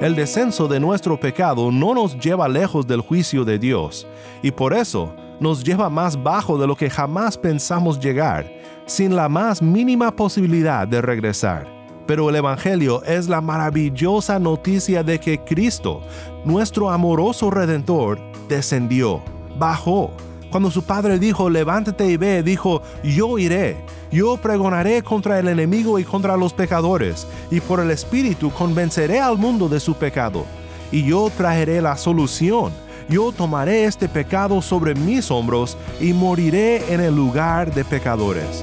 El descenso de nuestro pecado no nos lleva lejos del juicio de Dios, y por eso nos lleva más bajo de lo que jamás pensamos llegar, sin la más mínima posibilidad de regresar. Pero el Evangelio es la maravillosa noticia de que Cristo, nuestro amoroso Redentor, descendió, bajó. Cuando su padre dijo, levántate y ve, dijo, yo iré yo pregonaré contra el enemigo y contra los pecadores, y por el Espíritu convenceré al mundo de su pecado. Y yo traeré la solución. Yo tomaré este pecado sobre mis hombros y moriré en el lugar de pecadores.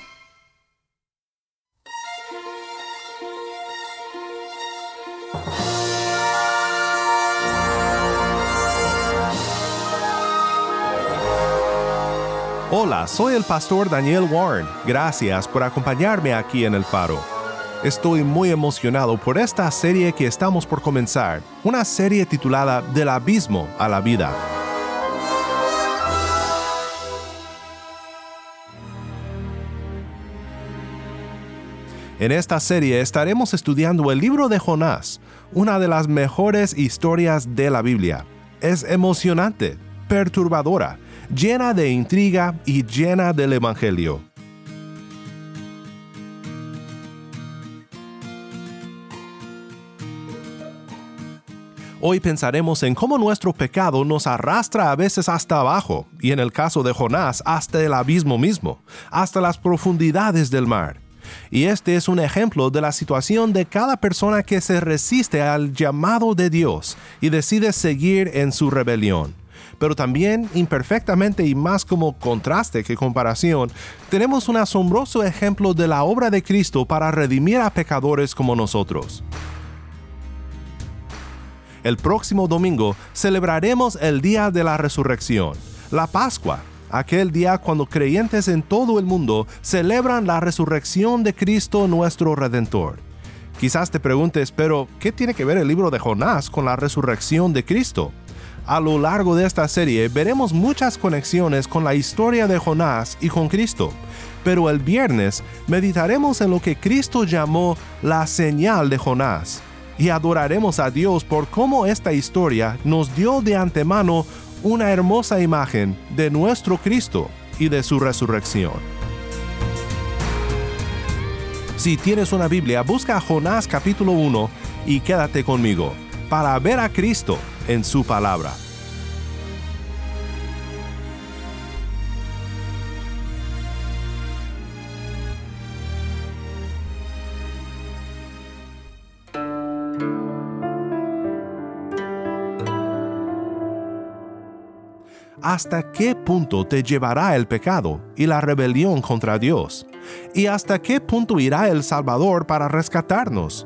Hola, soy el pastor Daniel Warren. Gracias por acompañarme aquí en el faro. Estoy muy emocionado por esta serie que estamos por comenzar, una serie titulada Del abismo a la vida. En esta serie estaremos estudiando el libro de Jonás, una de las mejores historias de la Biblia. Es emocionante, perturbadora, llena de intriga y llena del Evangelio. Hoy pensaremos en cómo nuestro pecado nos arrastra a veces hasta abajo, y en el caso de Jonás, hasta el abismo mismo, hasta las profundidades del mar. Y este es un ejemplo de la situación de cada persona que se resiste al llamado de Dios y decide seguir en su rebelión pero también imperfectamente y más como contraste que comparación, tenemos un asombroso ejemplo de la obra de Cristo para redimir a pecadores como nosotros. El próximo domingo celebraremos el día de la resurrección, la Pascua, aquel día cuando creyentes en todo el mundo celebran la resurrección de Cristo nuestro Redentor. Quizás te preguntes, pero ¿qué tiene que ver el libro de Jonás con la resurrección de Cristo? A lo largo de esta serie veremos muchas conexiones con la historia de Jonás y con Cristo, pero el viernes meditaremos en lo que Cristo llamó la señal de Jonás y adoraremos a Dios por cómo esta historia nos dio de antemano una hermosa imagen de nuestro Cristo y de su resurrección. Si tienes una Biblia, busca Jonás capítulo 1 y quédate conmigo para ver a Cristo en su palabra. ¿Hasta qué punto te llevará el pecado y la rebelión contra Dios? ¿Y hasta qué punto irá el Salvador para rescatarnos?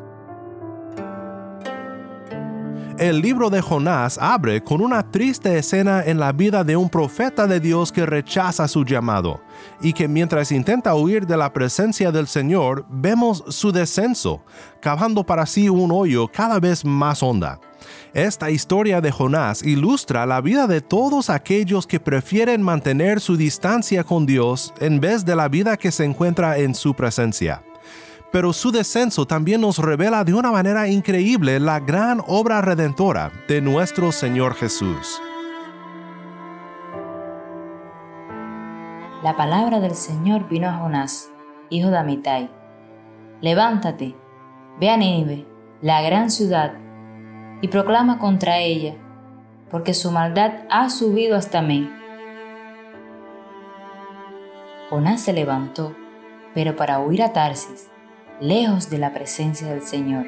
El libro de Jonás abre con una triste escena en la vida de un profeta de Dios que rechaza su llamado, y que mientras intenta huir de la presencia del Señor, vemos su descenso, cavando para sí un hoyo cada vez más honda. Esta historia de Jonás ilustra la vida de todos aquellos que prefieren mantener su distancia con Dios en vez de la vida que se encuentra en su presencia pero su descenso también nos revela de una manera increíble la gran obra redentora de nuestro Señor Jesús. La palabra del Señor vino a Jonás, hijo de Amitai. Levántate, ve a Nínive, la gran ciudad, y proclama contra ella, porque su maldad ha subido hasta mí. Jonás se levantó, pero para huir a Tarsis lejos de la presencia del Señor.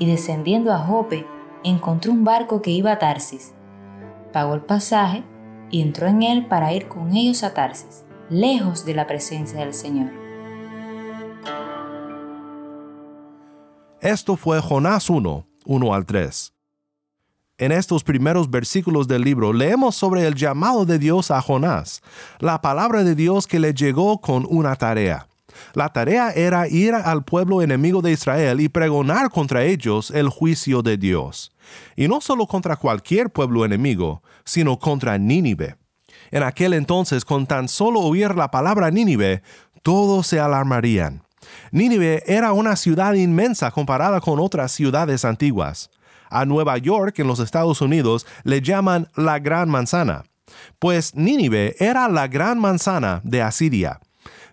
y descendiendo a Jope, encontró un barco que iba a Tarsis. Pagó el pasaje y entró en él para ir con ellos a Tarsis, lejos de la presencia del Señor. Esto fue Jonás 1, 1 al 3. En estos primeros versículos del libro leemos sobre el llamado de Dios a Jonás, la palabra de Dios que le llegó con una tarea. La tarea era ir al pueblo enemigo de Israel y pregonar contra ellos el juicio de Dios. Y no solo contra cualquier pueblo enemigo, sino contra Nínive. En aquel entonces, con tan solo oír la palabra Nínive, todos se alarmarían. Nínive era una ciudad inmensa comparada con otras ciudades antiguas. A Nueva York, en los Estados Unidos, le llaman la Gran Manzana, pues Nínive era la Gran Manzana de Asiria.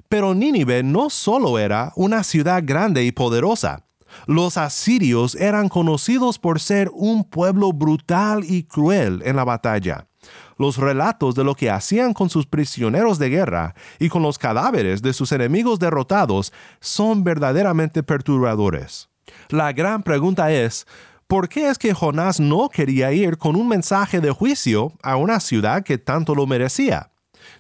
Pero Nínive no solo era una ciudad grande y poderosa, los asirios eran conocidos por ser un pueblo brutal y cruel en la batalla. Los relatos de lo que hacían con sus prisioneros de guerra y con los cadáveres de sus enemigos derrotados son verdaderamente perturbadores. La gran pregunta es, ¿por qué es que Jonás no quería ir con un mensaje de juicio a una ciudad que tanto lo merecía?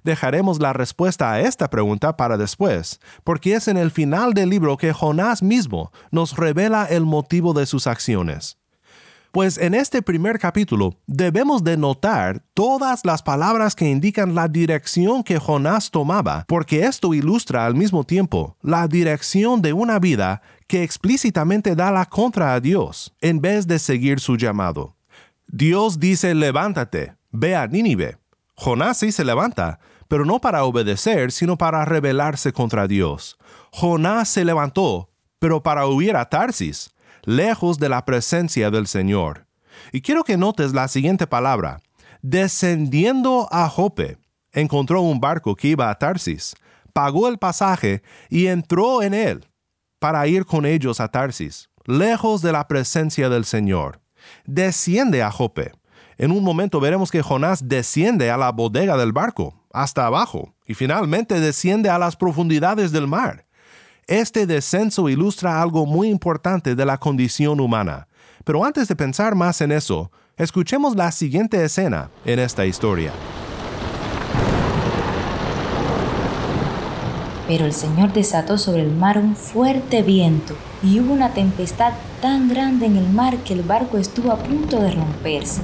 Dejaremos la respuesta a esta pregunta para después, porque es en el final del libro que Jonás mismo nos revela el motivo de sus acciones. Pues en este primer capítulo debemos de notar todas las palabras que indican la dirección que Jonás tomaba, porque esto ilustra al mismo tiempo la dirección de una vida que explícitamente da la contra a Dios, en vez de seguir su llamado. Dios dice, levántate, ve a Nínive. Jonás sí se levanta, pero no para obedecer, sino para rebelarse contra Dios. Jonás se levantó, pero para huir a Tarsis, lejos de la presencia del Señor. Y quiero que notes la siguiente palabra. Descendiendo a Jope, encontró un barco que iba a Tarsis, pagó el pasaje y entró en él para ir con ellos a Tarsis, lejos de la presencia del Señor. Desciende a Jope. En un momento veremos que Jonás desciende a la bodega del barco, hasta abajo, y finalmente desciende a las profundidades del mar. Este descenso ilustra algo muy importante de la condición humana. Pero antes de pensar más en eso, escuchemos la siguiente escena en esta historia. Pero el Señor desató sobre el mar un fuerte viento y hubo una tempestad tan grande en el mar que el barco estuvo a punto de romperse.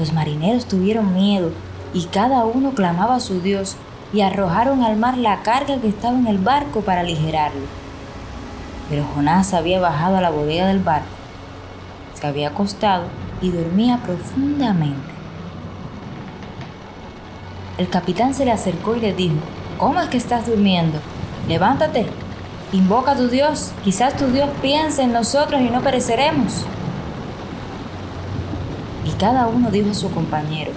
Los marineros tuvieron miedo y cada uno clamaba a su Dios y arrojaron al mar la carga que estaba en el barco para aligerarlo. Pero Jonás había bajado a la bodega del barco, se había acostado y dormía profundamente. El capitán se le acercó y le dijo, ¿cómo es que estás durmiendo? Levántate, invoca a tu Dios, quizás tu Dios piense en nosotros y no pereceremos. Y cada uno dijo a su compañero,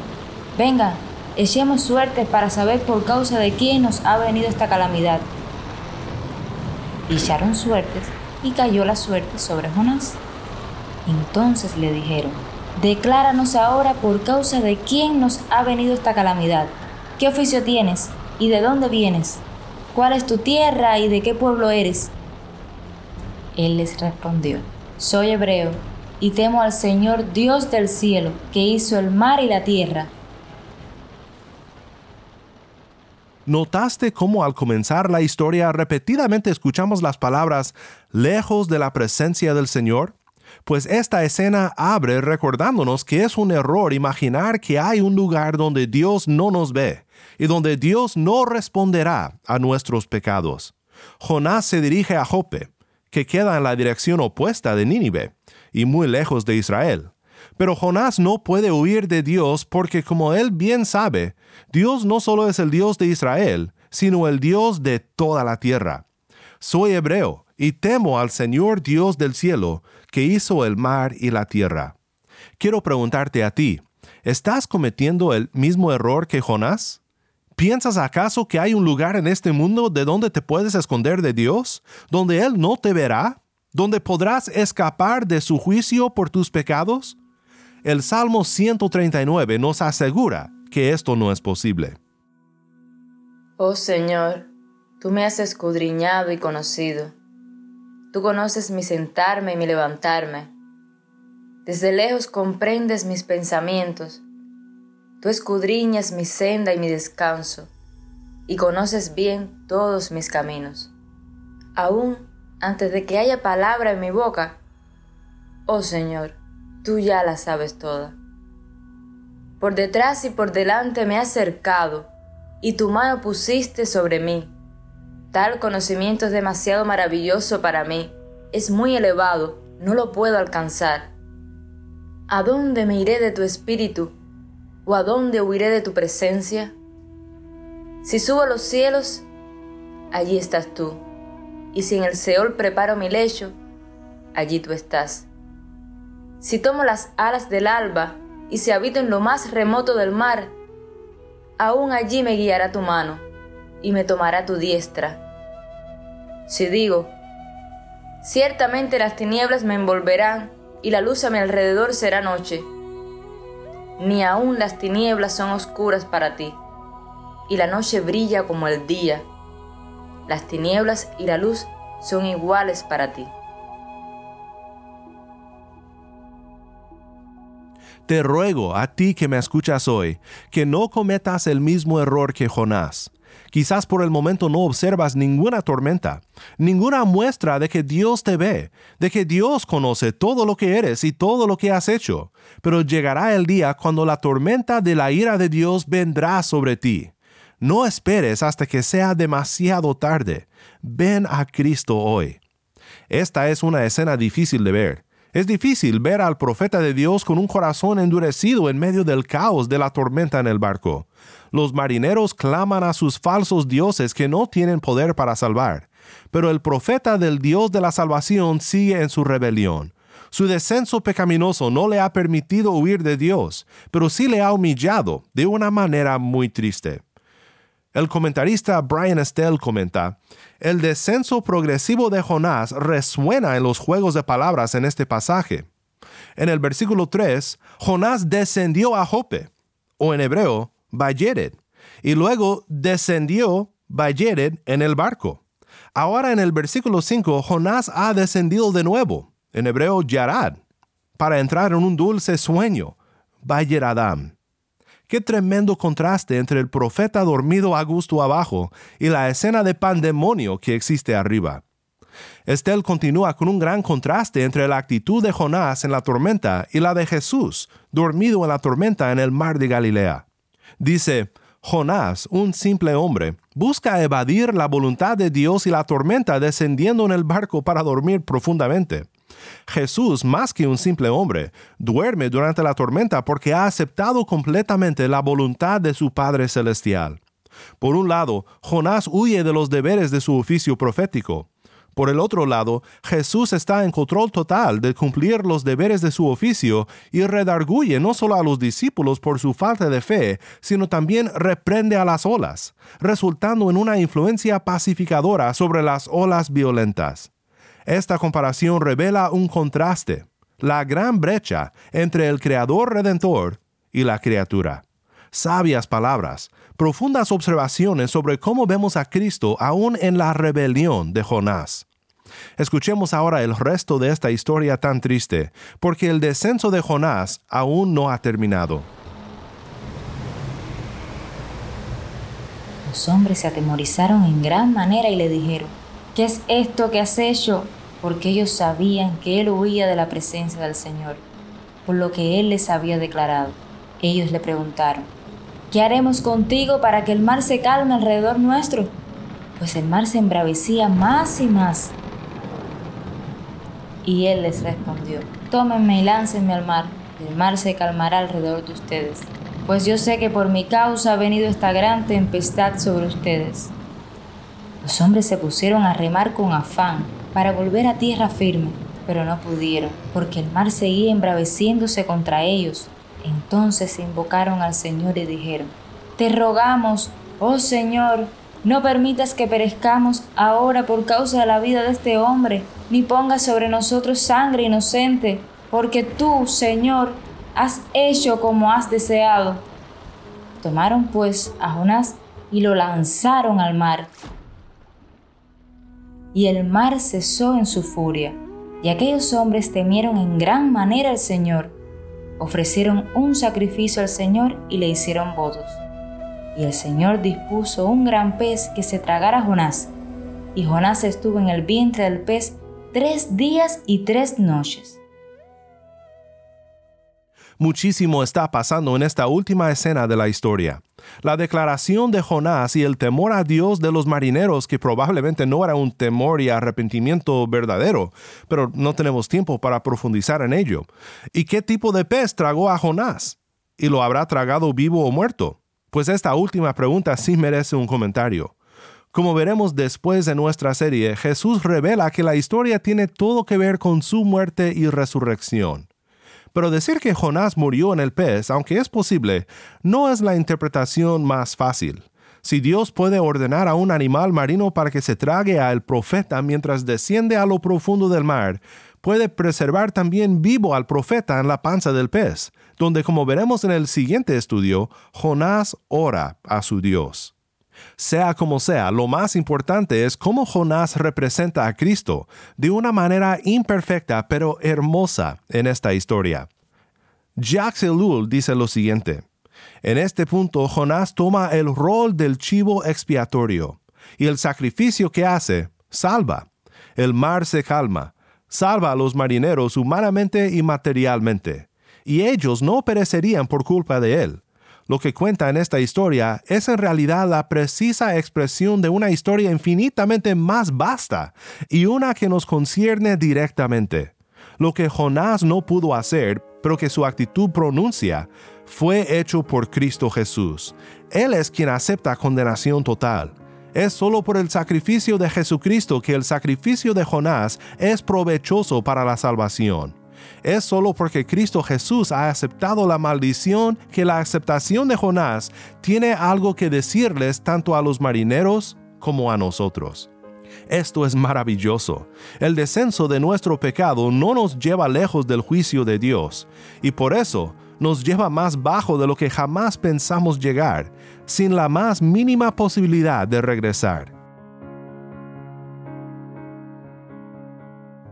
venga, echemos suerte para saber por causa de quién nos ha venido esta calamidad. Y echaron suertes y cayó la suerte sobre Jonás. Entonces le dijeron, decláranos ahora por causa de quién nos ha venido esta calamidad. ¿Qué oficio tienes? ¿Y de dónde vienes? ¿Cuál es tu tierra y de qué pueblo eres? Él les respondió, soy hebreo y temo al Señor Dios del cielo, que hizo el mar y la tierra. ¿Notaste cómo al comenzar la historia repetidamente escuchamos las palabras lejos de la presencia del Señor? Pues esta escena abre recordándonos que es un error imaginar que hay un lugar donde Dios no nos ve y donde Dios no responderá a nuestros pecados. Jonás se dirige a Jope, que queda en la dirección opuesta de Nínive y muy lejos de Israel. Pero Jonás no puede huir de Dios porque como él bien sabe, Dios no solo es el Dios de Israel, sino el Dios de toda la tierra. Soy hebreo y temo al Señor Dios del cielo, que hizo el mar y la tierra. Quiero preguntarte a ti, ¿estás cometiendo el mismo error que Jonás? ¿Piensas acaso que hay un lugar en este mundo de donde te puedes esconder de Dios, donde Él no te verá, donde podrás escapar de su juicio por tus pecados? El Salmo 139 nos asegura que esto no es posible. Oh Señor, tú me has escudriñado y conocido. Tú conoces mi sentarme y mi levantarme. Desde lejos comprendes mis pensamientos. Tú escudriñas mi senda y mi descanso, y conoces bien todos mis caminos. Aún antes de que haya palabra en mi boca, oh Señor, tú ya la sabes toda. Por detrás y por delante me has cercado, y tu mano pusiste sobre mí. Tal conocimiento es demasiado maravilloso para mí, es muy elevado, no lo puedo alcanzar. ¿A dónde me iré de tu espíritu? ¿O a dónde huiré de tu presencia? Si subo a los cielos, allí estás tú. Y si en el Seol preparo mi lecho, allí tú estás. Si tomo las alas del alba y si habito en lo más remoto del mar, aún allí me guiará tu mano y me tomará tu diestra. Si digo, ciertamente las tinieblas me envolverán y la luz a mi alrededor será noche, ni aún las tinieblas son oscuras para ti, y la noche brilla como el día. Las tinieblas y la luz son iguales para ti. Te ruego a ti que me escuchas hoy, que no cometas el mismo error que Jonás. Quizás por el momento no observas ninguna tormenta, ninguna muestra de que Dios te ve, de que Dios conoce todo lo que eres y todo lo que has hecho, pero llegará el día cuando la tormenta de la ira de Dios vendrá sobre ti. No esperes hasta que sea demasiado tarde. Ven a Cristo hoy. Esta es una escena difícil de ver. Es difícil ver al profeta de Dios con un corazón endurecido en medio del caos de la tormenta en el barco. Los marineros claman a sus falsos dioses que no tienen poder para salvar. Pero el profeta del Dios de la salvación sigue en su rebelión. Su descenso pecaminoso no le ha permitido huir de Dios, pero sí le ha humillado de una manera muy triste. El comentarista Brian Estelle comenta, el descenso progresivo de Jonás resuena en los juegos de palabras en este pasaje. En el versículo 3, Jonás descendió a Jope, o en hebreo, Bayered, y luego descendió Bayered en el barco. Ahora en el versículo 5, Jonás ha descendido de nuevo, en hebreo Yarad, para entrar en un dulce sueño, Bayeradam. Qué tremendo contraste entre el profeta dormido a gusto abajo y la escena de pandemonio que existe arriba. Estel continúa con un gran contraste entre la actitud de Jonás en la tormenta y la de Jesús, dormido en la tormenta en el mar de Galilea. Dice, Jonás, un simple hombre, busca evadir la voluntad de Dios y la tormenta descendiendo en el barco para dormir profundamente. Jesús, más que un simple hombre, duerme durante la tormenta porque ha aceptado completamente la voluntad de su Padre Celestial. Por un lado, Jonás huye de los deberes de su oficio profético. Por el otro lado, Jesús está en control total de cumplir los deberes de su oficio y redarguye no solo a los discípulos por su falta de fe, sino también reprende a las olas, resultando en una influencia pacificadora sobre las olas violentas. Esta comparación revela un contraste, la gran brecha entre el Creador Redentor y la criatura. Sabias palabras, profundas observaciones sobre cómo vemos a Cristo aún en la rebelión de Jonás. Escuchemos ahora el resto de esta historia tan triste, porque el descenso de Jonás aún no ha terminado. Los hombres se atemorizaron en gran manera y le dijeron, ¿qué es esto que has hecho? Porque ellos sabían que él huía de la presencia del Señor, por lo que él les había declarado. Ellos le preguntaron, ¿qué haremos contigo para que el mar se calme alrededor nuestro? Pues el mar se embravecía más y más. Y él les respondió, tómenme y láncenme al mar, el mar se calmará alrededor de ustedes, pues yo sé que por mi causa ha venido esta gran tempestad sobre ustedes. Los hombres se pusieron a remar con afán para volver a tierra firme, pero no pudieron, porque el mar seguía embraveciéndose contra ellos. Entonces invocaron al Señor y dijeron, Te rogamos, oh Señor, no permitas que perezcamos ahora por causa de la vida de este hombre, ni pongas sobre nosotros sangre inocente, porque tú, Señor, has hecho como has deseado. Tomaron pues a Jonás y lo lanzaron al mar y el mar cesó en su furia, y aquellos hombres temieron en gran manera al Señor, ofrecieron un sacrificio al Señor y le hicieron votos. Y el Señor dispuso un gran pez que se tragara a Jonás, y Jonás estuvo en el vientre del pez tres días y tres noches. Muchísimo está pasando en esta última escena de la historia. La declaración de Jonás y el temor a Dios de los marineros, que probablemente no era un temor y arrepentimiento verdadero, pero no tenemos tiempo para profundizar en ello. ¿Y qué tipo de pez tragó a Jonás? ¿Y lo habrá tragado vivo o muerto? Pues esta última pregunta sí merece un comentario. Como veremos después de nuestra serie, Jesús revela que la historia tiene todo que ver con su muerte y resurrección. Pero decir que Jonás murió en el pez, aunque es posible, no es la interpretación más fácil. Si Dios puede ordenar a un animal marino para que se trague al profeta mientras desciende a lo profundo del mar, puede preservar también vivo al profeta en la panza del pez, donde como veremos en el siguiente estudio, Jonás ora a su Dios. Sea como sea, lo más importante es cómo Jonás representa a Cristo de una manera imperfecta pero hermosa en esta historia. Jacques Ellul dice lo siguiente. En este punto, Jonás toma el rol del chivo expiatorio, y el sacrificio que hace salva. El mar se calma, salva a los marineros humanamente y materialmente, y ellos no perecerían por culpa de él. Lo que cuenta en esta historia es en realidad la precisa expresión de una historia infinitamente más vasta y una que nos concierne directamente. Lo que Jonás no pudo hacer, pero que su actitud pronuncia, fue hecho por Cristo Jesús. Él es quien acepta condenación total. Es solo por el sacrificio de Jesucristo que el sacrificio de Jonás es provechoso para la salvación. Es solo porque Cristo Jesús ha aceptado la maldición que la aceptación de Jonás tiene algo que decirles tanto a los marineros como a nosotros. Esto es maravilloso. El descenso de nuestro pecado no nos lleva lejos del juicio de Dios, y por eso nos lleva más bajo de lo que jamás pensamos llegar, sin la más mínima posibilidad de regresar.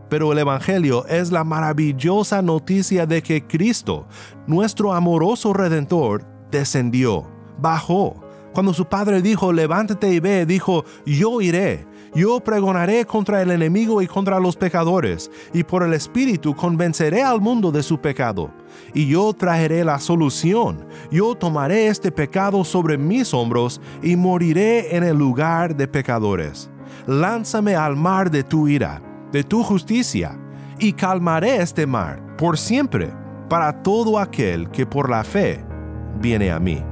Pero el Evangelio es la maravillosa noticia de que Cristo, nuestro amoroso Redentor, descendió, bajó. Cuando su Padre dijo, levántate y ve, dijo, yo iré, yo pregonaré contra el enemigo y contra los pecadores, y por el Espíritu convenceré al mundo de su pecado. Y yo traeré la solución, yo tomaré este pecado sobre mis hombros y moriré en el lugar de pecadores. Lánzame al mar de tu ira de tu justicia, y calmaré este mar por siempre para todo aquel que por la fe viene a mí.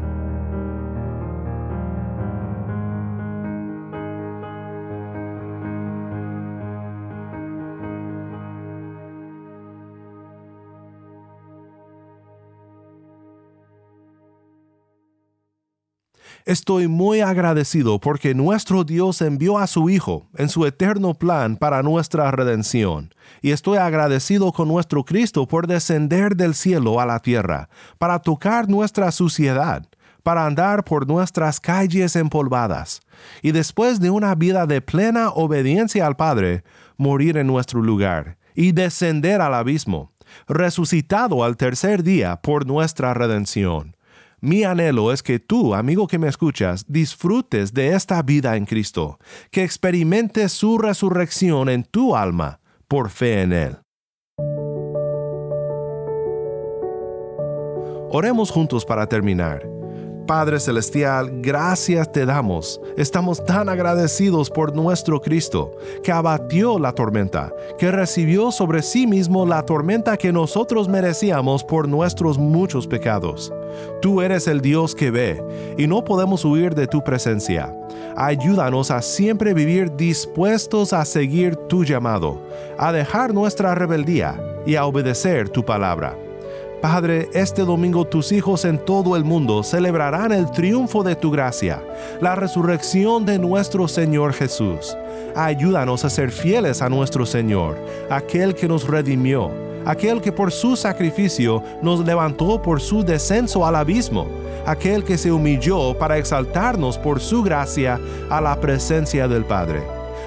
Estoy muy agradecido porque nuestro Dios envió a su Hijo en su eterno plan para nuestra redención, y estoy agradecido con nuestro Cristo por descender del cielo a la tierra, para tocar nuestra suciedad, para andar por nuestras calles empolvadas, y después de una vida de plena obediencia al Padre, morir en nuestro lugar, y descender al abismo, resucitado al tercer día por nuestra redención mi anhelo es que tú, amigo que me escuchas, disfrutes de esta vida en Cristo, que experimentes su resurrección en tu alma por fe en Él. Oremos juntos para terminar. Padre Celestial, gracias te damos. Estamos tan agradecidos por nuestro Cristo, que abatió la tormenta, que recibió sobre sí mismo la tormenta que nosotros merecíamos por nuestros muchos pecados. Tú eres el Dios que ve, y no podemos huir de tu presencia. Ayúdanos a siempre vivir dispuestos a seguir tu llamado, a dejar nuestra rebeldía y a obedecer tu palabra. Padre, este domingo tus hijos en todo el mundo celebrarán el triunfo de tu gracia, la resurrección de nuestro Señor Jesús. Ayúdanos a ser fieles a nuestro Señor, aquel que nos redimió, aquel que por su sacrificio nos levantó por su descenso al abismo, aquel que se humilló para exaltarnos por su gracia a la presencia del Padre.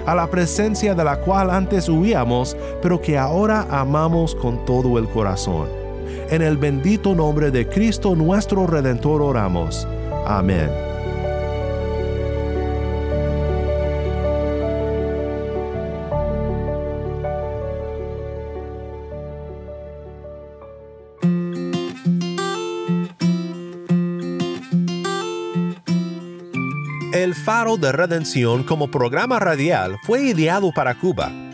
a la presencia de la cual antes huíamos, pero que ahora amamos con todo el corazón. En el bendito nombre de Cristo nuestro Redentor oramos. Amén. El Faro de Redención como programa radial fue ideado para Cuba,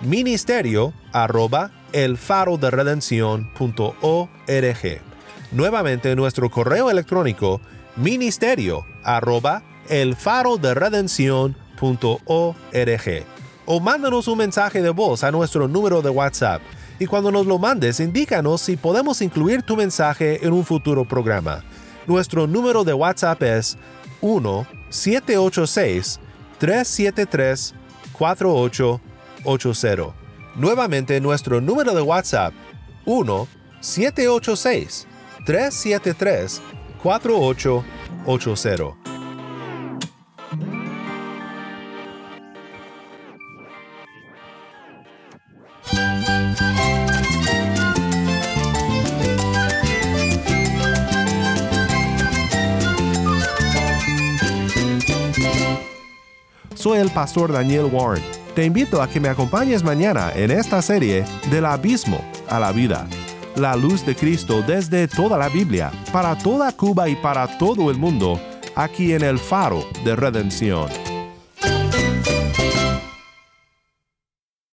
ministerio arroba el faro de Nuevamente nuestro correo electrónico ministerio arroba el faro de O mándanos un mensaje de voz a nuestro número de WhatsApp. Y cuando nos lo mandes indícanos si podemos incluir tu mensaje en un futuro programa. Nuestro número de WhatsApp es 1-786-373-4880. Nuevamente nuestro número de WhatsApp 1-786-373-4880. Soy el pastor Daniel Warren. Te invito a que me acompañes mañana en esta serie Del Abismo a la Vida. La luz de Cristo desde toda la Biblia, para toda Cuba y para todo el mundo, aquí en el faro de redención.